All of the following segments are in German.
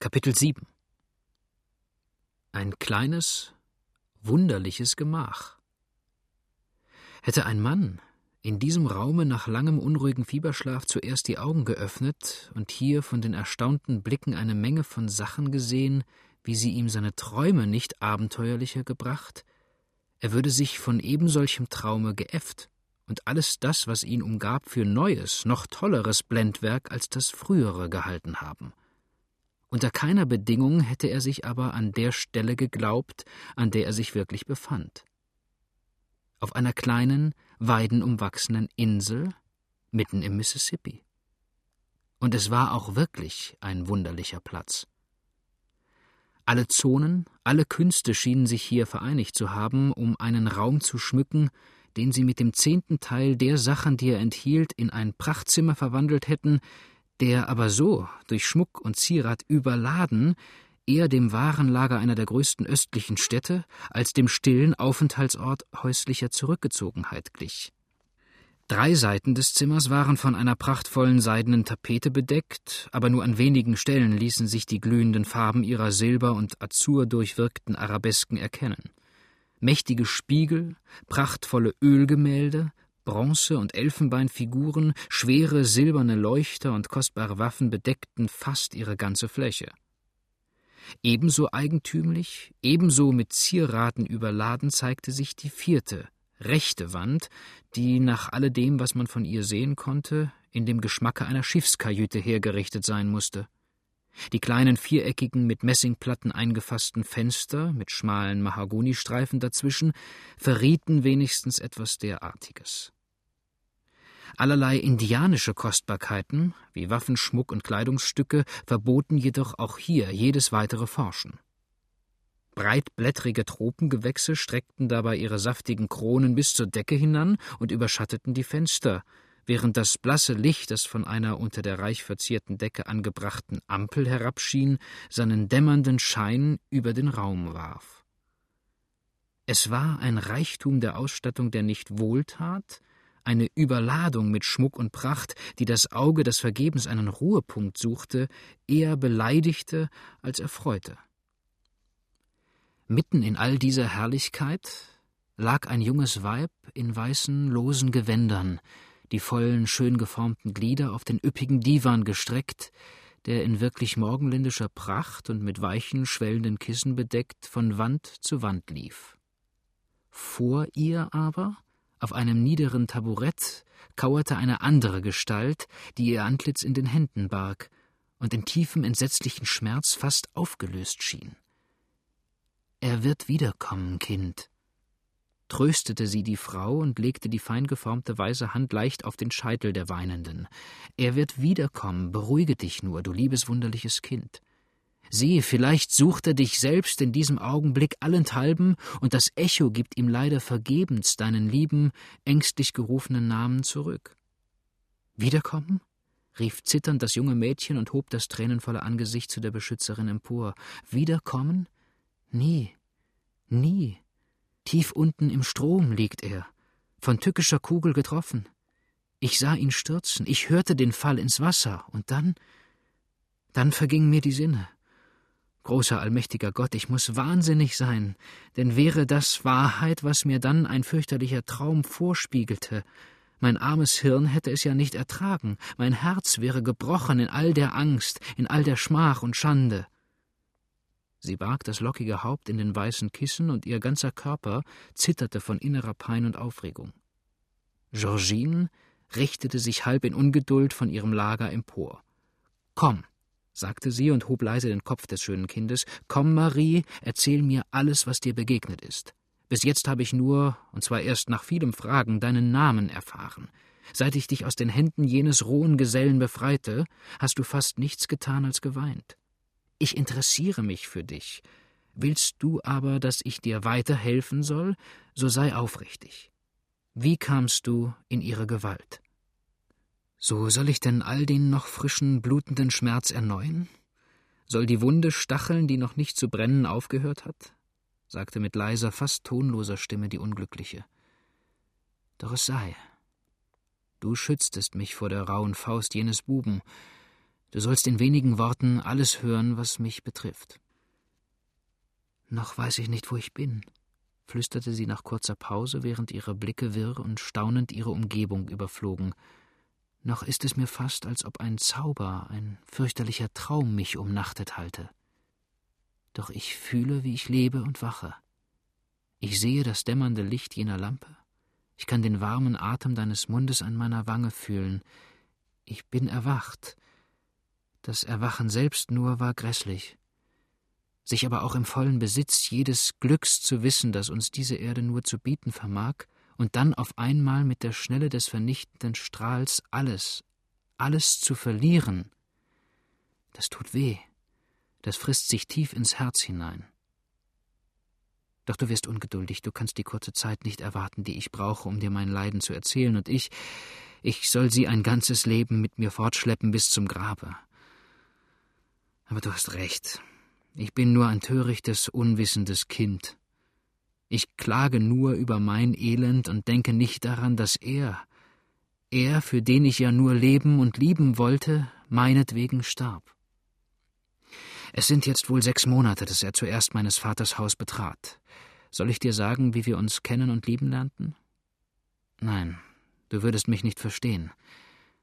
Kapitel 7 Ein kleines, wunderliches Gemach. Hätte ein Mann in diesem Raume nach langem unruhigen Fieberschlaf zuerst die Augen geöffnet und hier von den erstaunten Blicken eine Menge von Sachen gesehen, wie sie ihm seine Träume nicht abenteuerlicher gebracht, er würde sich von ebensolchem Traume geäfft und alles das, was ihn umgab, für neues, noch tolleres Blendwerk als das frühere gehalten haben. Unter keiner Bedingung hätte er sich aber an der Stelle geglaubt, an der er sich wirklich befand. Auf einer kleinen, weidenumwachsenen Insel mitten im Mississippi. Und es war auch wirklich ein wunderlicher Platz. Alle Zonen, alle Künste schienen sich hier vereinigt zu haben, um einen Raum zu schmücken, den sie mit dem zehnten Teil der Sachen, die er enthielt, in ein Prachtzimmer verwandelt hätten, der aber so, durch Schmuck und Zierat überladen, eher dem Warenlager einer der größten östlichen Städte als dem stillen Aufenthaltsort häuslicher Zurückgezogenheit glich. Drei Seiten des Zimmers waren von einer prachtvollen seidenen Tapete bedeckt, aber nur an wenigen Stellen ließen sich die glühenden Farben ihrer silber- und azur durchwirkten Arabesken erkennen. Mächtige Spiegel, prachtvolle Ölgemälde, Bronze- und Elfenbeinfiguren, schwere silberne Leuchter und kostbare Waffen bedeckten fast ihre ganze Fläche. Ebenso eigentümlich, ebenso mit Zieraten überladen zeigte sich die vierte, rechte Wand, die nach alledem, was man von ihr sehen konnte, in dem Geschmacke einer Schiffskajüte hergerichtet sein musste. Die kleinen viereckigen, mit Messingplatten eingefassten Fenster mit schmalen Mahagonistreifen dazwischen verrieten wenigstens etwas derartiges. Allerlei indianische Kostbarkeiten, wie Waffen, Schmuck und Kleidungsstücke, verboten jedoch auch hier jedes weitere Forschen. Breitblättrige Tropengewächse streckten dabei ihre saftigen Kronen bis zur Decke hinan und überschatteten die Fenster, während das blasse Licht, das von einer unter der reich verzierten Decke angebrachten Ampel herabschien, seinen dämmernden Schein über den Raum warf. Es war ein Reichtum der Ausstattung, der nicht wohltat, eine Überladung mit Schmuck und Pracht, die das Auge, das vergebens einen Ruhepunkt suchte, eher beleidigte als erfreute. Mitten in all dieser Herrlichkeit lag ein junges Weib in weißen, losen Gewändern, die vollen, schön geformten Glieder auf den üppigen Divan gestreckt, der in wirklich morgenländischer Pracht und mit weichen, schwellenden Kissen bedeckt von Wand zu Wand lief. Vor ihr aber auf einem niederen Taburett kauerte eine andere Gestalt, die ihr Antlitz in den Händen barg und in tiefem entsetzlichen Schmerz fast aufgelöst schien. Er wird wiederkommen, Kind, tröstete sie die Frau und legte die fein geformte weiße Hand leicht auf den Scheitel der Weinenden. Er wird wiederkommen, beruhige dich nur, du liebes wunderliches Kind. Sieh, vielleicht sucht er dich selbst in diesem Augenblick allenthalben, und das Echo gibt ihm leider vergebens deinen lieben, ängstlich gerufenen Namen zurück. Wiederkommen? rief zitternd das junge Mädchen und hob das tränenvolle Angesicht zu der Beschützerin empor. Wiederkommen? Nie, nie. Tief unten im Strom liegt er, von tückischer Kugel getroffen. Ich sah ihn stürzen, ich hörte den Fall ins Wasser, und dann, dann vergingen mir die Sinne. Großer allmächtiger Gott, ich muss wahnsinnig sein, denn wäre das Wahrheit, was mir dann ein fürchterlicher Traum vorspiegelte, mein armes Hirn hätte es ja nicht ertragen, mein Herz wäre gebrochen in all der Angst, in all der Schmach und Schande. Sie barg das lockige Haupt in den weißen Kissen, und ihr ganzer Körper zitterte von innerer Pein und Aufregung. Georgine richtete sich halb in Ungeduld von ihrem Lager empor. Komm, sagte sie und hob leise den Kopf des schönen Kindes. Komm, Marie, erzähl mir alles, was dir begegnet ist. Bis jetzt habe ich nur, und zwar erst nach vielem Fragen, deinen Namen erfahren. Seit ich dich aus den Händen jenes rohen Gesellen befreite, hast du fast nichts getan als geweint. Ich interessiere mich für dich. Willst du aber, dass ich dir weiterhelfen soll, so sei aufrichtig. Wie kamst du in ihre Gewalt? So soll ich denn all den noch frischen, blutenden Schmerz erneuern? Soll die Wunde stacheln, die noch nicht zu brennen aufgehört hat? sagte mit leiser, fast tonloser Stimme die Unglückliche. Doch es sei. Du schütztest mich vor der rauen Faust jenes Buben. Du sollst in wenigen Worten alles hören, was mich betrifft. Noch weiß ich nicht, wo ich bin, flüsterte sie nach kurzer Pause, während ihre Blicke wirr und staunend ihre Umgebung überflogen. Noch ist es mir fast, als ob ein Zauber, ein fürchterlicher Traum mich umnachtet halte. Doch ich fühle, wie ich lebe und wache. Ich sehe das dämmernde Licht jener Lampe. Ich kann den warmen Atem deines Mundes an meiner Wange fühlen. Ich bin erwacht. Das Erwachen selbst nur war grässlich sich aber auch im vollen Besitz jedes Glücks zu wissen, das uns diese Erde nur zu bieten vermag, und dann auf einmal mit der Schnelle des vernichtenden Strahls alles, alles zu verlieren, das tut weh, das frisst sich tief ins Herz hinein. Doch du wirst ungeduldig, du kannst die kurze Zeit nicht erwarten, die ich brauche, um dir mein Leiden zu erzählen, und ich, ich soll sie ein ganzes Leben mit mir fortschleppen bis zum Grabe. Aber du hast recht, ich bin nur ein törichtes, unwissendes Kind. Ich klage nur über mein Elend und denke nicht daran, dass er, er, für den ich ja nur leben und lieben wollte, meinetwegen starb. Es sind jetzt wohl sechs Monate, dass er zuerst meines Vaters Haus betrat. Soll ich dir sagen, wie wir uns kennen und lieben lernten? Nein, du würdest mich nicht verstehen.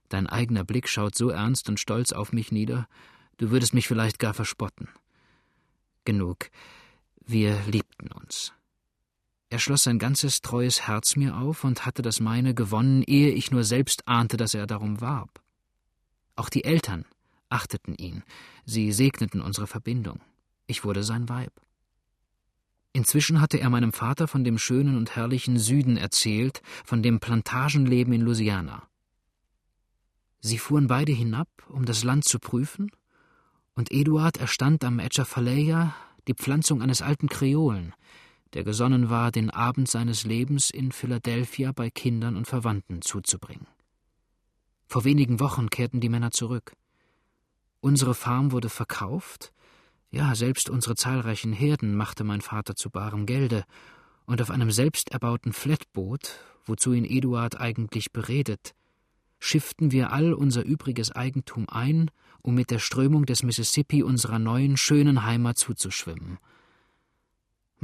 Dein eigener Blick schaut so ernst und stolz auf mich nieder, du würdest mich vielleicht gar verspotten. Genug. Wir liebten uns. Er schloss sein ganzes treues Herz mir auf und hatte das meine gewonnen, ehe ich nur selbst ahnte, dass er darum warb. Auch die Eltern achteten ihn, sie segneten unsere Verbindung. Ich wurde sein Weib. Inzwischen hatte er meinem Vater von dem schönen und herrlichen Süden erzählt, von dem Plantagenleben in Louisiana. Sie fuhren beide hinab, um das Land zu prüfen, und Eduard erstand am Echafalea die Pflanzung eines alten Kreolen, der gesonnen war, den Abend seines Lebens in Philadelphia bei Kindern und Verwandten zuzubringen. Vor wenigen Wochen kehrten die Männer zurück. Unsere Farm wurde verkauft, ja, selbst unsere zahlreichen Herden machte mein Vater zu barem Gelde, und auf einem selbst erbauten Flatboot, wozu ihn Eduard eigentlich beredet, schifften wir all unser übriges Eigentum ein um mit der Strömung des Mississippi unserer neuen, schönen Heimat zuzuschwimmen.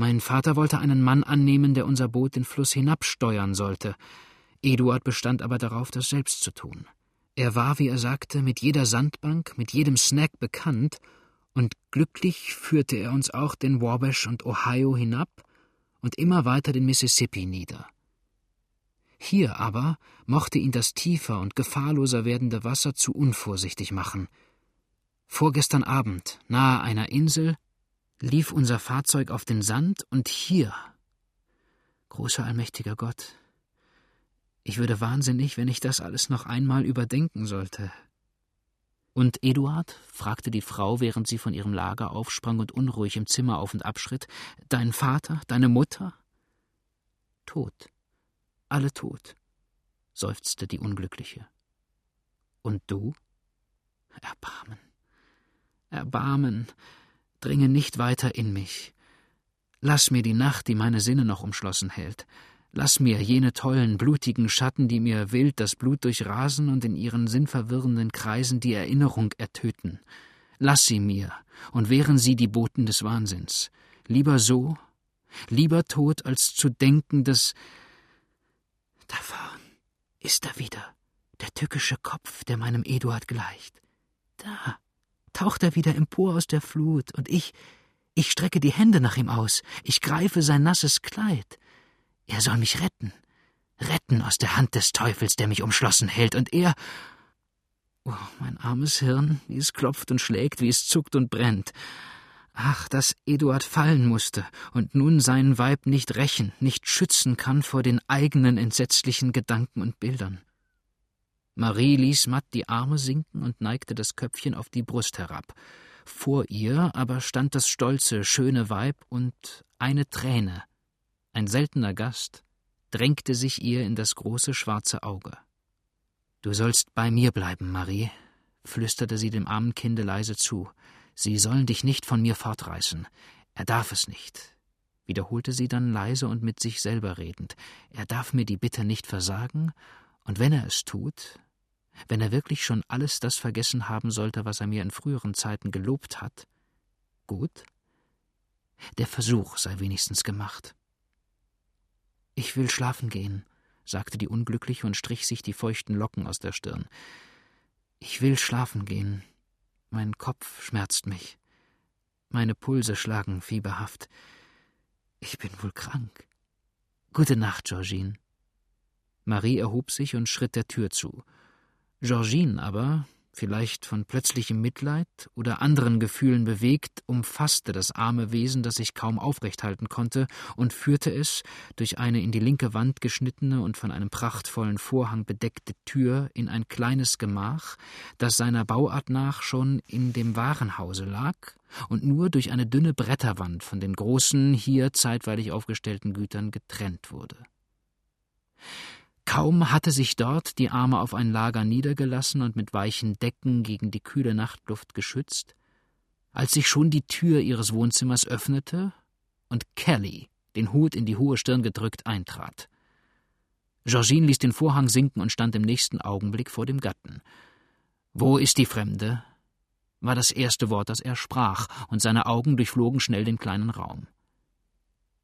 Mein Vater wollte einen Mann annehmen, der unser Boot den Fluss hinabsteuern sollte. Eduard bestand aber darauf, das selbst zu tun. Er war, wie er sagte, mit jeder Sandbank, mit jedem Snack bekannt, und glücklich führte er uns auch den Wabash und Ohio hinab und immer weiter den Mississippi nieder. Hier aber mochte ihn das tiefer und gefahrloser werdende Wasser zu unvorsichtig machen – Vorgestern Abend, nahe einer Insel, lief unser Fahrzeug auf den Sand und hier. Großer allmächtiger Gott, ich würde wahnsinnig, wenn ich das alles noch einmal überdenken sollte. Und Eduard? fragte die Frau, während sie von ihrem Lager aufsprang und unruhig im Zimmer auf und abschritt. Dein Vater, deine Mutter? Tot. Alle tot, seufzte die Unglückliche. Und du? Erbarmen. Erbarmen, dringe nicht weiter in mich. Lass mir die Nacht, die meine Sinne noch umschlossen hält. Lass mir jene tollen, blutigen Schatten, die mir wild das Blut durchrasen und in ihren sinnverwirrenden Kreisen die Erinnerung ertöten. Lass sie mir, und wären sie die Boten des Wahnsinns. Lieber so, lieber tot, als zu denken, dass. Da vorn ist er wieder, der tückische Kopf, der meinem Eduard gleicht. Da, taucht er wieder empor aus der Flut, und ich, ich strecke die Hände nach ihm aus, ich greife sein nasses Kleid. Er soll mich retten, retten aus der Hand des Teufels, der mich umschlossen hält, und er. Oh, mein armes Hirn, wie es klopft und schlägt, wie es zuckt und brennt. Ach, dass Eduard fallen musste und nun sein Weib nicht rächen, nicht schützen kann vor den eigenen entsetzlichen Gedanken und Bildern. Marie ließ matt die Arme sinken und neigte das Köpfchen auf die Brust herab. Vor ihr aber stand das stolze, schöne Weib und eine Träne, ein seltener Gast, drängte sich ihr in das große schwarze Auge. Du sollst bei mir bleiben, Marie, flüsterte sie dem armen Kinde leise zu. Sie sollen dich nicht von mir fortreißen. Er darf es nicht, wiederholte sie dann leise und mit sich selber redend. Er darf mir die Bitte nicht versagen und wenn er es tut, wenn er wirklich schon alles das vergessen haben sollte, was er mir in früheren Zeiten gelobt hat, gut. Der Versuch sei wenigstens gemacht. Ich will schlafen gehen, sagte die Unglückliche und strich sich die feuchten Locken aus der Stirn. Ich will schlafen gehen. Mein Kopf schmerzt mich. Meine Pulse schlagen fieberhaft. Ich bin wohl krank. Gute Nacht, Georgine. Marie erhob sich und schritt der Tür zu. Georgine aber, vielleicht von plötzlichem Mitleid oder anderen Gefühlen bewegt, umfasste das arme Wesen, das sich kaum aufrecht halten konnte, und führte es durch eine in die linke Wand geschnittene und von einem prachtvollen Vorhang bedeckte Tür in ein kleines Gemach, das seiner Bauart nach schon in dem Warenhause lag und nur durch eine dünne Bretterwand von den großen, hier zeitweilig aufgestellten Gütern getrennt wurde. Kaum hatte sich dort die Arme auf ein Lager niedergelassen und mit weichen Decken gegen die kühle Nachtluft geschützt, als sich schon die Tür ihres Wohnzimmers öffnete und Kelly, den Hut in die hohe Stirn gedrückt, eintrat. Georgine ließ den Vorhang sinken und stand im nächsten Augenblick vor dem Gatten. Wo ist die Fremde? war das erste Wort, das er sprach, und seine Augen durchflogen schnell den kleinen Raum.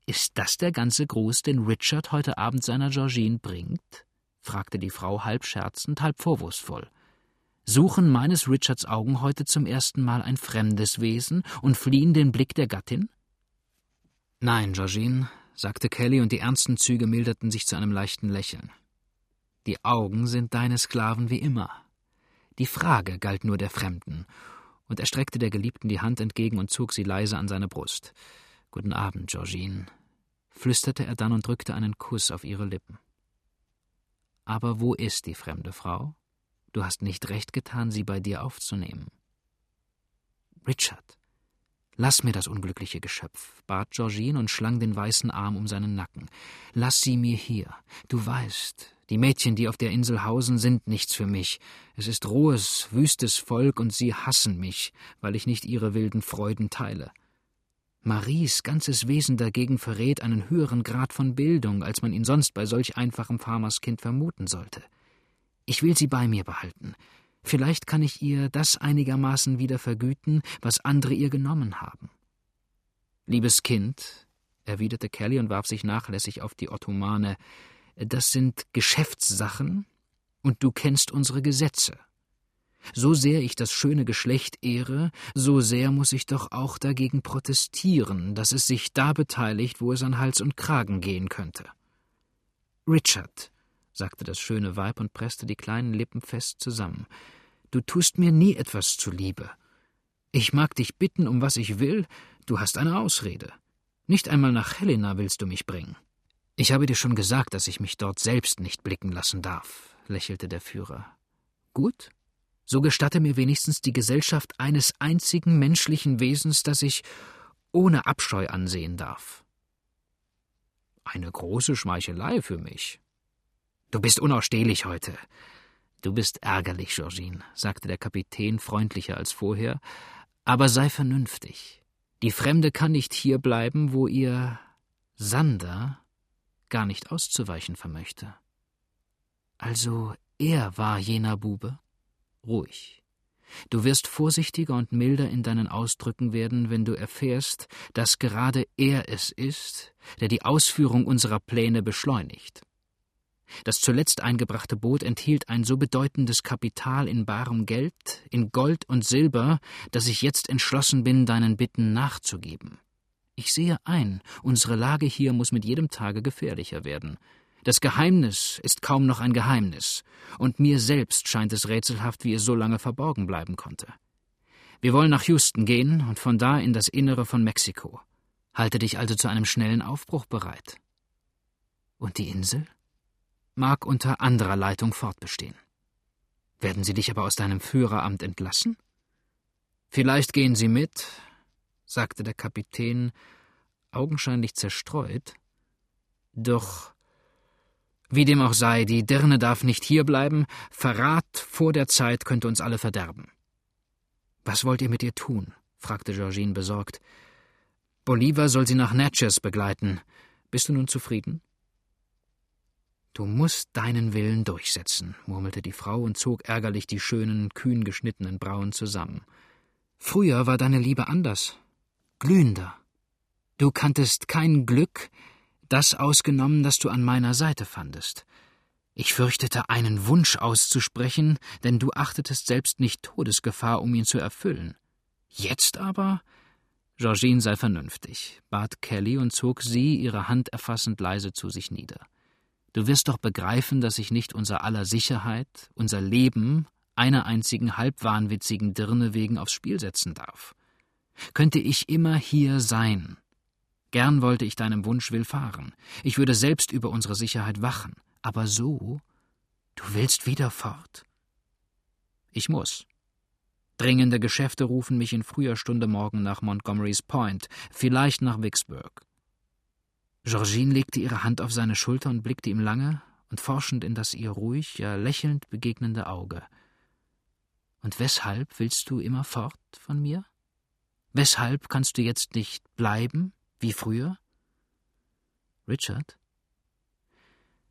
Ist das der ganze Gruß, den Richard heute Abend seiner Georgine bringt? fragte die Frau halb scherzend, halb vorwurfsvoll. Suchen meines Richards Augen heute zum ersten Mal ein fremdes Wesen und fliehen den Blick der Gattin? Nein, Georgine, sagte Kelly, und die ernsten Züge milderten sich zu einem leichten Lächeln. Die Augen sind deine Sklaven wie immer. Die Frage galt nur der Fremden, und er streckte der Geliebten die Hand entgegen und zog sie leise an seine Brust. Guten Abend, Georgine, flüsterte er dann und drückte einen Kuss auf ihre Lippen. Aber wo ist die fremde Frau? Du hast nicht recht getan, sie bei dir aufzunehmen. Richard, lass mir das unglückliche Geschöpf, bat Georgine und schlang den weißen Arm um seinen Nacken. Lass sie mir hier. Du weißt, die Mädchen, die auf der Insel hausen, sind nichts für mich. Es ist rohes, wüstes Volk, und sie hassen mich, weil ich nicht ihre wilden Freuden teile. Maries ganzes Wesen dagegen verrät einen höheren Grad von Bildung, als man ihn sonst bei solch einfachem Farmerskind vermuten sollte. Ich will sie bei mir behalten. Vielleicht kann ich ihr das einigermaßen wieder vergüten, was andere ihr genommen haben. Liebes Kind, erwiderte Kelly und warf sich nachlässig auf die Ottomane, das sind Geschäftssachen, und du kennst unsere Gesetze. So sehr ich das schöne Geschlecht ehre, so sehr muss ich doch auch dagegen protestieren, dass es sich da beteiligt, wo es an Hals und Kragen gehen könnte. Richard, sagte das schöne Weib und presste die kleinen Lippen fest zusammen, du tust mir nie etwas zuliebe. Ich mag dich bitten, um was ich will, du hast eine Ausrede. Nicht einmal nach Helena willst du mich bringen. Ich habe dir schon gesagt, dass ich mich dort selbst nicht blicken lassen darf, lächelte der Führer. Gut, so gestatte mir wenigstens die Gesellschaft eines einzigen menschlichen Wesens, das ich ohne Abscheu ansehen darf. Eine große Schmeichelei für mich. Du bist unausstehlich heute. Du bist ärgerlich, Georgine, sagte der Kapitän freundlicher als vorher, aber sei vernünftig. Die Fremde kann nicht hier bleiben, wo ihr Sander gar nicht auszuweichen vermöchte. Also er war jener Bube? Ruhig. Du wirst vorsichtiger und milder in deinen Ausdrücken werden, wenn du erfährst, dass gerade er es ist, der die Ausführung unserer Pläne beschleunigt. Das zuletzt eingebrachte Boot enthielt ein so bedeutendes Kapital in barem Geld, in Gold und Silber, dass ich jetzt entschlossen bin, deinen Bitten nachzugeben. Ich sehe ein, unsere Lage hier muss mit jedem Tage gefährlicher werden. Das Geheimnis ist kaum noch ein Geheimnis, und mir selbst scheint es rätselhaft, wie es so lange verborgen bleiben konnte. Wir wollen nach Houston gehen und von da in das Innere von Mexiko. Halte dich also zu einem schnellen Aufbruch bereit. Und die Insel? Mag unter anderer Leitung fortbestehen. Werden sie dich aber aus deinem Führeramt entlassen? Vielleicht gehen sie mit, sagte der Kapitän, augenscheinlich zerstreut. Doch wie dem auch sei, die Dirne darf nicht hierbleiben, Verrat vor der Zeit könnte uns alle verderben. Was wollt ihr mit ihr tun? fragte Georgine besorgt. Bolivar soll sie nach Natchez begleiten. Bist du nun zufrieden? Du musst deinen Willen durchsetzen, murmelte die Frau und zog ärgerlich die schönen, kühn geschnittenen Brauen zusammen. Früher war deine Liebe anders, glühender. Du kanntest kein Glück, das ausgenommen, das du an meiner Seite fandest. Ich fürchtete, einen Wunsch auszusprechen, denn du achtetest selbst nicht Todesgefahr, um ihn zu erfüllen. Jetzt aber? Georgine sei vernünftig, bat Kelly und zog sie, ihre Hand erfassend leise zu sich nieder. Du wirst doch begreifen, dass ich nicht unser aller Sicherheit, unser Leben einer einzigen halbwahnwitzigen Dirne wegen aufs Spiel setzen darf. Könnte ich immer hier sein. Gern wollte ich deinem Wunsch willfahren. Ich würde selbst über unsere Sicherheit wachen. Aber so? Du willst wieder fort? Ich muss. Dringende Geschäfte rufen mich in früher Stunde morgen nach Montgomery's Point, vielleicht nach Vicksburg. Georgine legte ihre Hand auf seine Schulter und blickte ihm lange und forschend in das ihr ruhig, ja lächelnd begegnende Auge. Und weshalb willst du immer fort von mir? Weshalb kannst du jetzt nicht bleiben, wie früher? Richard?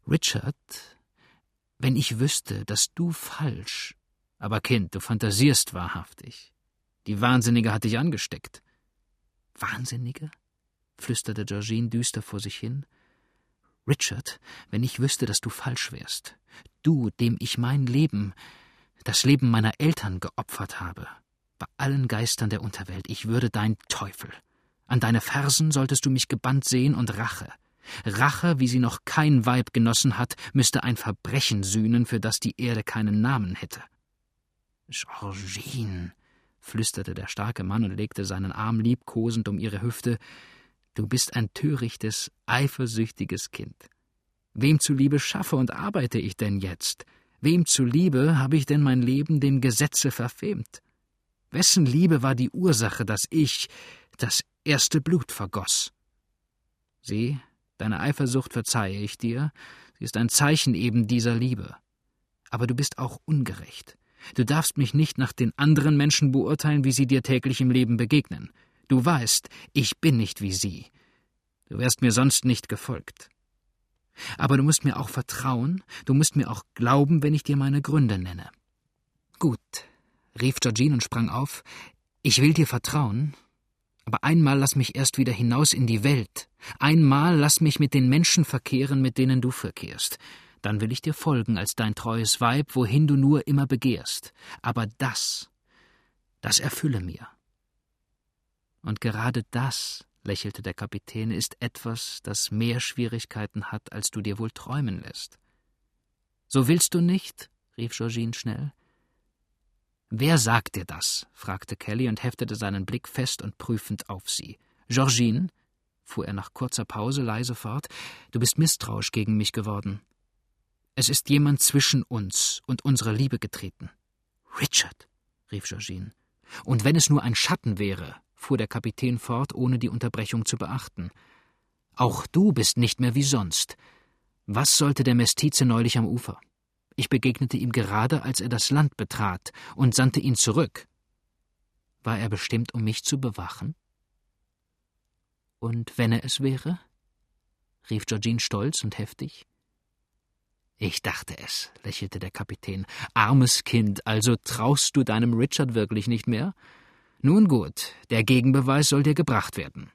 Richard, wenn ich wüsste, dass du falsch. Aber Kind, du fantasierst wahrhaftig. Die Wahnsinnige hat dich angesteckt. Wahnsinnige? flüsterte Georgine düster vor sich hin. Richard, wenn ich wüsste, dass du falsch wärst, du, dem ich mein Leben, das Leben meiner Eltern geopfert habe, bei allen Geistern der Unterwelt, ich würde dein Teufel. An deine Fersen solltest du mich gebannt sehen und Rache. Rache, wie sie noch kein Weib genossen hat, müsste ein Verbrechen sühnen, für das die Erde keinen Namen hätte. Georgine, flüsterte der starke Mann und legte seinen Arm liebkosend um ihre Hüfte, Du bist ein törichtes, eifersüchtiges Kind. Wem zuliebe schaffe und arbeite ich denn jetzt? Wem zuliebe habe ich denn mein Leben dem Gesetze verfemt? Wessen Liebe war die Ursache, dass ich das erste Blut vergoss? Sieh, deine Eifersucht verzeihe ich dir, sie ist ein Zeichen eben dieser Liebe. Aber du bist auch ungerecht. Du darfst mich nicht nach den anderen Menschen beurteilen, wie sie dir täglich im Leben begegnen. Du weißt, ich bin nicht wie sie. Du wärst mir sonst nicht gefolgt. Aber du musst mir auch vertrauen, du musst mir auch glauben, wenn ich dir meine Gründe nenne. Gut, rief Georgine und sprang auf. Ich will dir vertrauen, aber einmal lass mich erst wieder hinaus in die Welt. Einmal lass mich mit den Menschen verkehren, mit denen du verkehrst. Dann will ich dir folgen als dein treues Weib, wohin du nur immer begehrst. Aber das, das erfülle mir. Und gerade das, lächelte der Kapitän, ist etwas, das mehr Schwierigkeiten hat, als du dir wohl träumen lässt. So willst du nicht? rief Georgine schnell. Wer sagt dir das? fragte Kelly und heftete seinen Blick fest und prüfend auf sie. Georgine, fuhr er nach kurzer Pause leise fort, du bist misstrauisch gegen mich geworden. Es ist jemand zwischen uns und unserer Liebe getreten. Richard, rief Georgine. Und wenn es nur ein Schatten wäre, fuhr der Kapitän fort, ohne die Unterbrechung zu beachten. Auch du bist nicht mehr wie sonst. Was sollte der Mestize neulich am Ufer? Ich begegnete ihm gerade, als er das Land betrat, und sandte ihn zurück. War er bestimmt, um mich zu bewachen? Und wenn er es wäre? rief Georgine stolz und heftig. Ich dachte es, lächelte der Kapitän. Armes Kind, also traust du deinem Richard wirklich nicht mehr? Nun gut, der Gegenbeweis soll dir gebracht werden.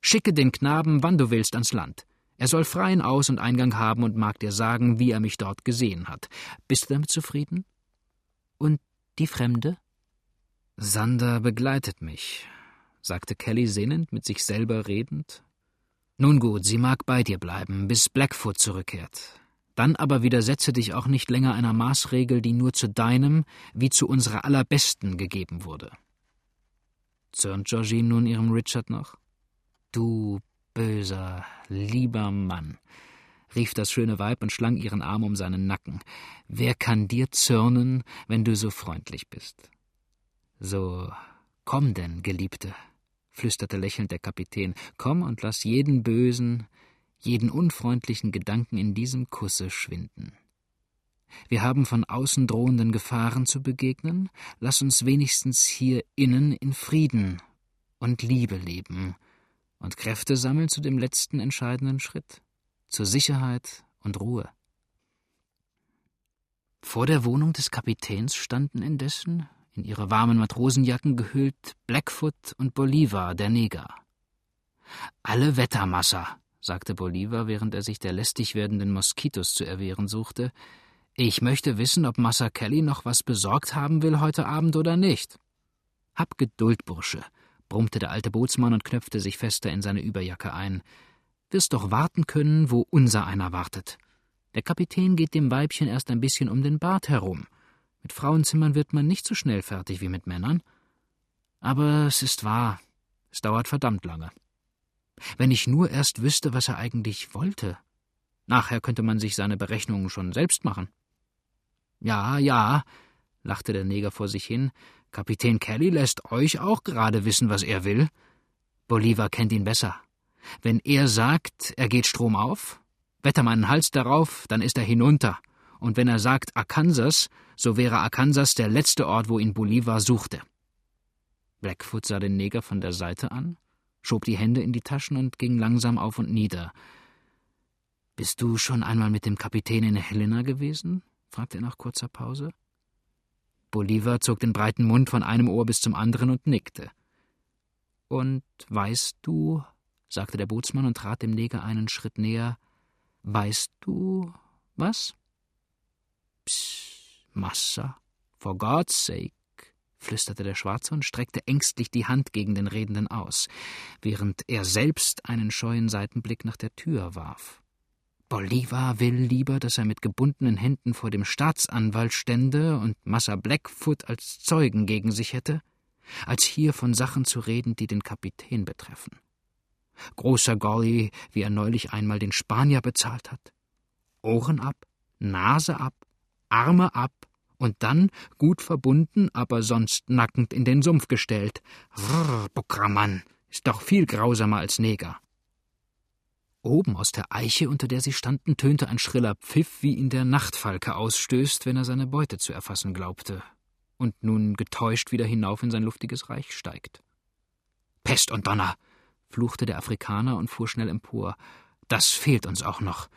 Schicke den Knaben, wann du willst, ans Land. Er soll freien Aus- und Eingang haben und mag dir sagen, wie er mich dort gesehen hat. Bist du damit zufrieden? Und die Fremde? Sander begleitet mich, sagte Kelly sinnend, mit sich selber redend. Nun gut, sie mag bei dir bleiben, bis Blackfoot zurückkehrt. Dann aber widersetze dich auch nicht länger einer Maßregel, die nur zu deinem wie zu unserer allerbesten gegeben wurde. Zürnt Georgine nun ihrem Richard noch? Du böser, lieber Mann, rief das schöne Weib und schlang ihren Arm um seinen Nacken. Wer kann dir zürnen, wenn du so freundlich bist? So, komm denn, Geliebte, flüsterte lächelnd der Kapitän, komm und lass jeden bösen, jeden unfreundlichen Gedanken in diesem Kusse schwinden. Wir haben von außen drohenden Gefahren zu begegnen, lass uns wenigstens hier innen in Frieden und Liebe leben und Kräfte sammeln zu dem letzten entscheidenden Schritt, zur Sicherheit und Ruhe. Vor der Wohnung des Kapitäns standen indessen, in ihre warmen Matrosenjacken gehüllt, Blackfoot und Bolivar, der Neger. Alle Wettermasser, sagte Bolivar, während er sich der lästig werdenden Moskitos zu erwehren suchte. Ich möchte wissen, ob Massa Kelly noch was besorgt haben will heute Abend oder nicht. Hab Geduld, Bursche, brummte der alte Bootsmann und knöpfte sich fester in seine Überjacke ein. Wirst doch warten können, wo unser einer wartet. Der Kapitän geht dem Weibchen erst ein bisschen um den Bart herum. Mit Frauenzimmern wird man nicht so schnell fertig wie mit Männern. Aber es ist wahr, es dauert verdammt lange. Wenn ich nur erst wüsste, was er eigentlich wollte. Nachher könnte man sich seine Berechnungen schon selbst machen. Ja, ja, lachte der Neger vor sich hin, Kapitän Kelly lässt euch auch gerade wissen, was er will. Bolivar kennt ihn besser. Wenn er sagt, er geht Strom auf, wette meinen Hals darauf, dann ist er hinunter. Und wenn er sagt Arkansas, so wäre Arkansas der letzte Ort, wo ihn Bolivar suchte. Blackfoot sah den Neger von der Seite an, schob die Hände in die Taschen und ging langsam auf und nieder. Bist du schon einmal mit dem Kapitän in Helena gewesen? fragte er nach kurzer Pause. Bolivar zog den breiten Mund von einem Ohr bis zum anderen und nickte. Und weißt du, sagte der Bootsmann und trat dem Neger einen Schritt näher, weißt du was? Psst, Massa, for God's sake, flüsterte der Schwarze und streckte ängstlich die Hand gegen den Redenden aus, während er selbst einen scheuen Seitenblick nach der Tür warf. Bolivar will lieber, dass er mit gebundenen Händen vor dem Staatsanwalt stände und Massa Blackfoot als Zeugen gegen sich hätte, als hier von Sachen zu reden, die den Kapitän betreffen. Großer Golly, wie er neulich einmal den Spanier bezahlt hat. Ohren ab, Nase ab, Arme ab und dann, gut verbunden, aber sonst nackend in den Sumpf gestellt. Rrr, Buckramann, ist doch viel grausamer als Neger. Oben aus der Eiche, unter der sie standen, tönte ein schriller Pfiff, wie ihn der Nachtfalke ausstößt, wenn er seine Beute zu erfassen glaubte, und nun getäuscht wieder hinauf in sein luftiges Reich steigt. Pest und Donner! fluchte der Afrikaner und fuhr schnell empor. Das fehlt uns auch noch.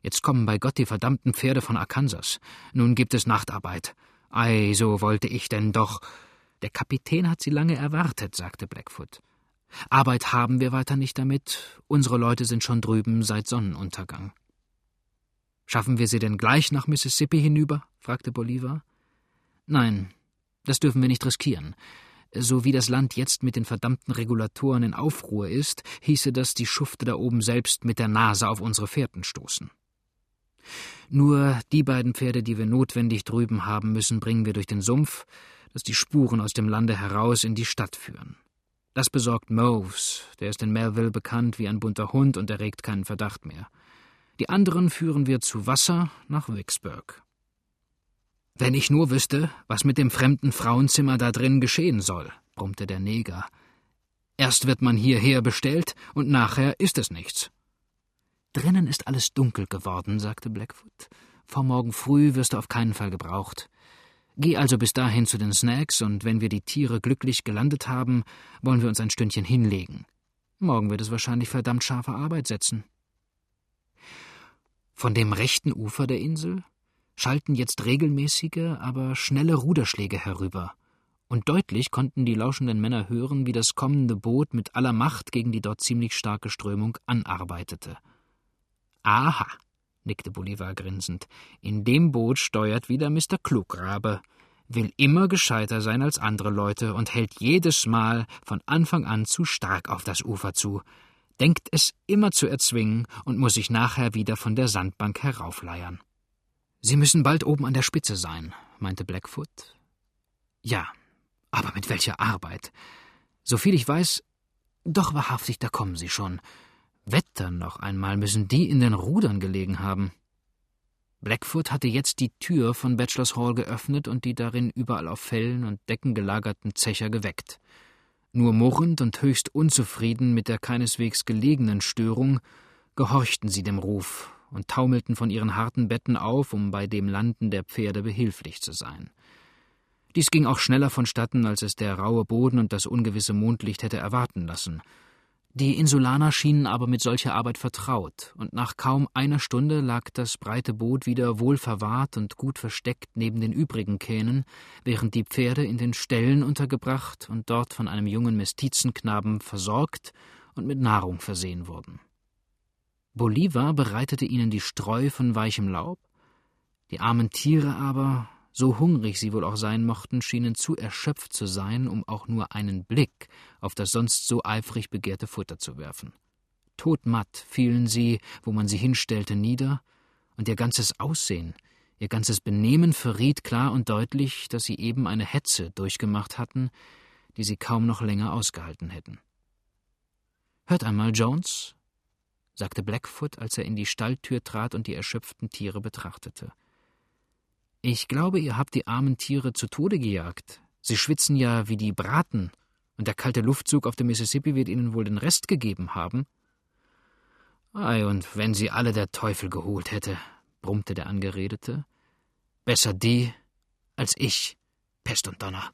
Jetzt kommen bei Gott die verdammten Pferde von Arkansas. Nun gibt es Nachtarbeit. Ei, so wollte ich denn doch. Der Kapitän hat sie lange erwartet, sagte Blackfoot. Arbeit haben wir weiter nicht damit, unsere Leute sind schon drüben seit Sonnenuntergang. Schaffen wir sie denn gleich nach Mississippi hinüber? fragte Bolivar. Nein, das dürfen wir nicht riskieren. So wie das Land jetzt mit den verdammten Regulatoren in Aufruhr ist, hieße das, die Schufte da oben selbst mit der Nase auf unsere Fährten stoßen. Nur die beiden Pferde, die wir notwendig drüben haben müssen, bringen wir durch den Sumpf, dass die Spuren aus dem Lande heraus in die Stadt führen. Das besorgt Moves, der ist in Melville bekannt wie ein bunter Hund und erregt keinen Verdacht mehr. Die anderen führen wir zu Wasser nach Vicksburg. Wenn ich nur wüsste, was mit dem fremden Frauenzimmer da drin geschehen soll, brummte der Neger. Erst wird man hierher bestellt und nachher ist es nichts. Drinnen ist alles dunkel geworden, sagte Blackfoot. Vor morgen früh wirst du auf keinen Fall gebraucht. Geh also bis dahin zu den Snacks, und wenn wir die Tiere glücklich gelandet haben, wollen wir uns ein Stündchen hinlegen. Morgen wird es wahrscheinlich verdammt scharfe Arbeit setzen. Von dem rechten Ufer der Insel schalten jetzt regelmäßige, aber schnelle Ruderschläge herüber, und deutlich konnten die lauschenden Männer hören, wie das kommende Boot mit aller Macht gegen die dort ziemlich starke Strömung anarbeitete. Aha, nickte Bolivar grinsend. In dem Boot steuert wieder Mr. Klugrabe, will immer gescheiter sein als andere Leute und hält jedes Mal von Anfang an zu stark auf das Ufer zu, denkt es immer zu erzwingen und muss sich nachher wieder von der Sandbank heraufleiern. Sie müssen bald oben an der Spitze sein, meinte Blackfoot. Ja, aber mit welcher Arbeit? Soviel ich weiß, doch wahrhaftig, da kommen Sie schon. Wettern noch einmal müssen die in den Rudern gelegen haben. Blackfoot hatte jetzt die Tür von Bachelors Hall geöffnet und die darin überall auf Fellen und Decken gelagerten Zecher geweckt. Nur murrend und höchst unzufrieden mit der keineswegs gelegenen Störung gehorchten sie dem Ruf und taumelten von ihren harten Betten auf, um bei dem Landen der Pferde behilflich zu sein. Dies ging auch schneller vonstatten, als es der raue Boden und das ungewisse Mondlicht hätte erwarten lassen – Die Insulaner schienen aber mit solcher Arbeit vertraut, und nach kaum einer Stunde lag das breite Boot wieder wohl verwahrt und gut versteckt neben den übrigen Kähnen, während die Pferde in den Ställen untergebracht und dort von einem jungen Mestizenknaben versorgt und mit Nahrung versehen wurden. Bolivar bereitete ihnen die Streu von weichem Laub, die armen Tiere aber so hungrig sie wohl auch sein mochten, schienen zu erschöpft zu sein, um auch nur einen Blick auf das sonst so eifrig begehrte Futter zu werfen. Todmatt fielen sie, wo man sie hinstellte, nieder, und ihr ganzes Aussehen, ihr ganzes Benehmen verriet klar und deutlich, dass sie eben eine Hetze durchgemacht hatten, die sie kaum noch länger ausgehalten hätten. Hört einmal, Jones, sagte Blackfoot, als er in die Stalltür trat und die erschöpften Tiere betrachtete. Ich glaube, ihr habt die armen Tiere zu Tode gejagt. Sie schwitzen ja wie die Braten, und der kalte Luftzug auf dem Mississippi wird ihnen wohl den Rest gegeben haben. Ei, und wenn sie alle der Teufel geholt hätte, brummte der Angeredete. Besser die als ich, Pest und Donner.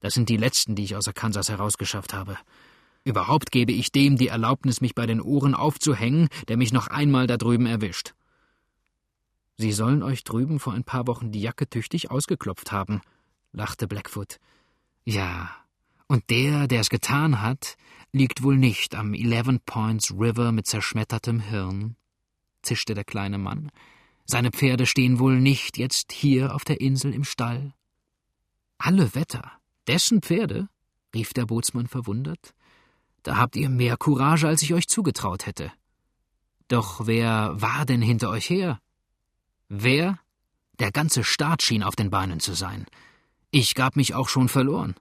Das sind die letzten, die ich außer Kansas herausgeschafft habe. Überhaupt gebe ich dem die Erlaubnis, mich bei den Ohren aufzuhängen, der mich noch einmal da drüben erwischt. Sie sollen euch drüben vor ein paar Wochen die Jacke tüchtig ausgeklopft haben, lachte Blackfoot. Ja, und der, der es getan hat, liegt wohl nicht am Eleven Points River mit zerschmettertem Hirn, zischte der kleine Mann. Seine Pferde stehen wohl nicht jetzt hier auf der Insel im Stall. Alle Wetter, dessen Pferde? rief der Bootsmann verwundert. Da habt ihr mehr Courage, als ich euch zugetraut hätte. Doch wer war denn hinter euch her? Wer? Der ganze Staat schien auf den Beinen zu sein. Ich gab mich auch schon verloren.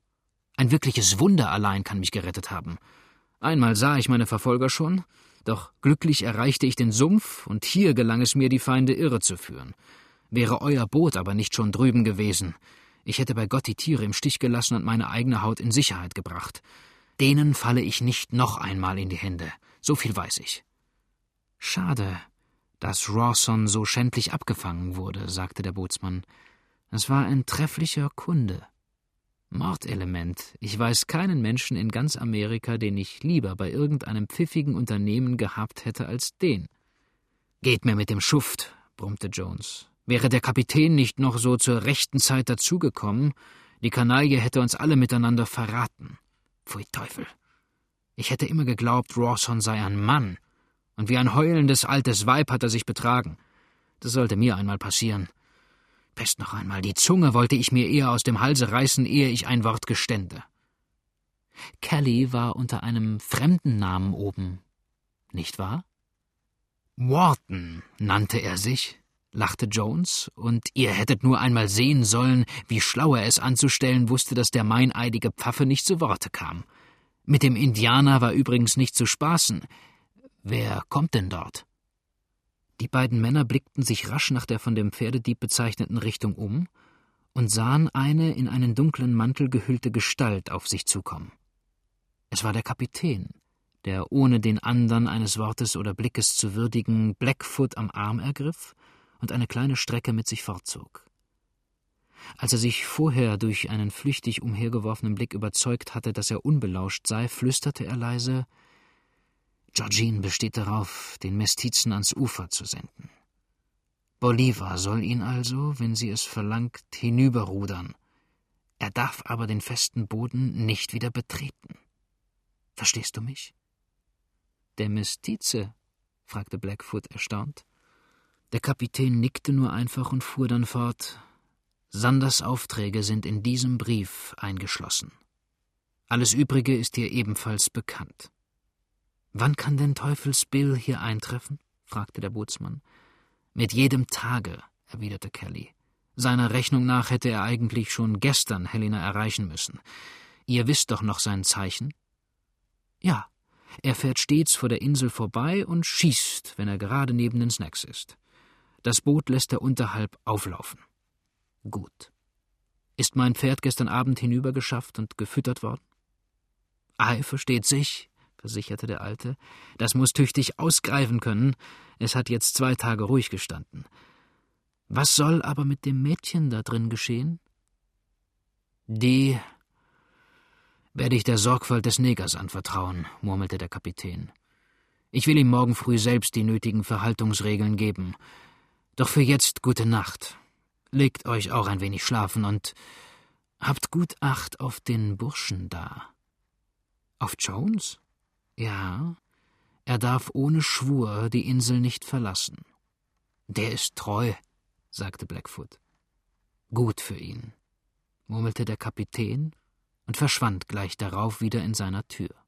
Ein wirkliches Wunder allein kann mich gerettet haben. Einmal sah ich meine Verfolger schon, doch glücklich erreichte ich den Sumpf, und hier gelang es mir, die Feinde irre zu führen. Wäre euer Boot aber nicht schon drüben gewesen, ich hätte bei Gott die Tiere im Stich gelassen und meine eigene Haut in Sicherheit gebracht. Denen falle ich nicht noch einmal in die Hände, so viel weiß ich. Schade, dass Rawson so schändlich abgefangen wurde, sagte der Bootsmann. Es war ein trefflicher Kunde. Mordelement. Ich weiß keinen Menschen in ganz Amerika, den ich lieber bei irgendeinem pfiffigen Unternehmen gehabt hätte als den. Geht mir mit dem Schuft, brummte Jones. Wäre der Kapitän nicht noch so zur rechten Zeit dazugekommen, die Kanaille hätte uns alle miteinander verraten. Pfui Teufel. Ich hätte immer geglaubt, Rawson sei ein Mann, und wie ein heulendes altes Weib hat er sich betragen. Das sollte mir einmal passieren. Pest noch einmal, die Zunge wollte ich mir eher aus dem Halse reißen, ehe ich ein Wort gestände. Kelly war unter einem fremden Namen oben, nicht wahr? Wharton nannte er sich, lachte Jones, und ihr hättet nur einmal sehen sollen, wie schlau er es anzustellen wusste, dass der meineidige Pfaffe nicht zu Worte kam. Mit dem Indianer war übrigens nicht zu spaßen. Wer kommt denn dort? Die beiden Männer blickten sich rasch nach der von dem Pferdedieb bezeichneten Richtung um und sahen eine in einen dunklen Mantel gehüllte Gestalt auf sich zukommen. Es war der Kapitän, der ohne den andern eines Wortes oder Blickes zu würdigen Blackfoot am Arm ergriff und eine kleine Strecke mit sich fortzog. Als er sich vorher durch einen flüchtig umhergeworfenen Blick überzeugt hatte, dass er unbelauscht sei, flüsterte er leise Georgine besteht darauf, den Mestizen ans Ufer zu senden. Bolivar soll ihn also, wenn sie es verlangt, hinüberrudern. Er darf aber den festen Boden nicht wieder betreten. Verstehst du mich? Der Mestize? fragte Blackfoot erstaunt. Der Kapitän nickte nur einfach und fuhr dann fort. Sanders Aufträge sind in diesem Brief eingeschlossen. Alles Übrige ist dir ebenfalls bekannt. Wann kann denn Teufels Bill hier eintreffen? fragte der Bootsmann. Mit jedem Tage, erwiderte Kelly. Seiner Rechnung nach hätte er eigentlich schon gestern Helena erreichen müssen. Ihr wisst doch noch sein Zeichen? Ja, er fährt stets vor der Insel vorbei und schießt, wenn er gerade neben den Snacks ist. Das Boot lässt er unterhalb auflaufen. Gut. Ist mein Pferd gestern Abend hinübergeschafft und gefüttert worden? Ei, versteht sich, versicherte der Alte. Das muss tüchtig ausgreifen können. Es hat jetzt zwei Tage ruhig gestanden. Was soll aber mit dem Mädchen da drin geschehen? Die. Werde ich der Sorgfalt des Negers anvertrauen, murmelte der Kapitän. Ich will ihm morgen früh selbst die nötigen Verhaltungsregeln geben. Doch für jetzt gute Nacht. Legt euch auch ein wenig schlafen und habt gut Acht auf den Burschen da. Auf Jones? Ja, er darf ohne Schwur die Insel nicht verlassen. Der ist treu, sagte Blackfoot. Gut für ihn, murmelte der Kapitän und verschwand gleich darauf wieder in seiner Tür.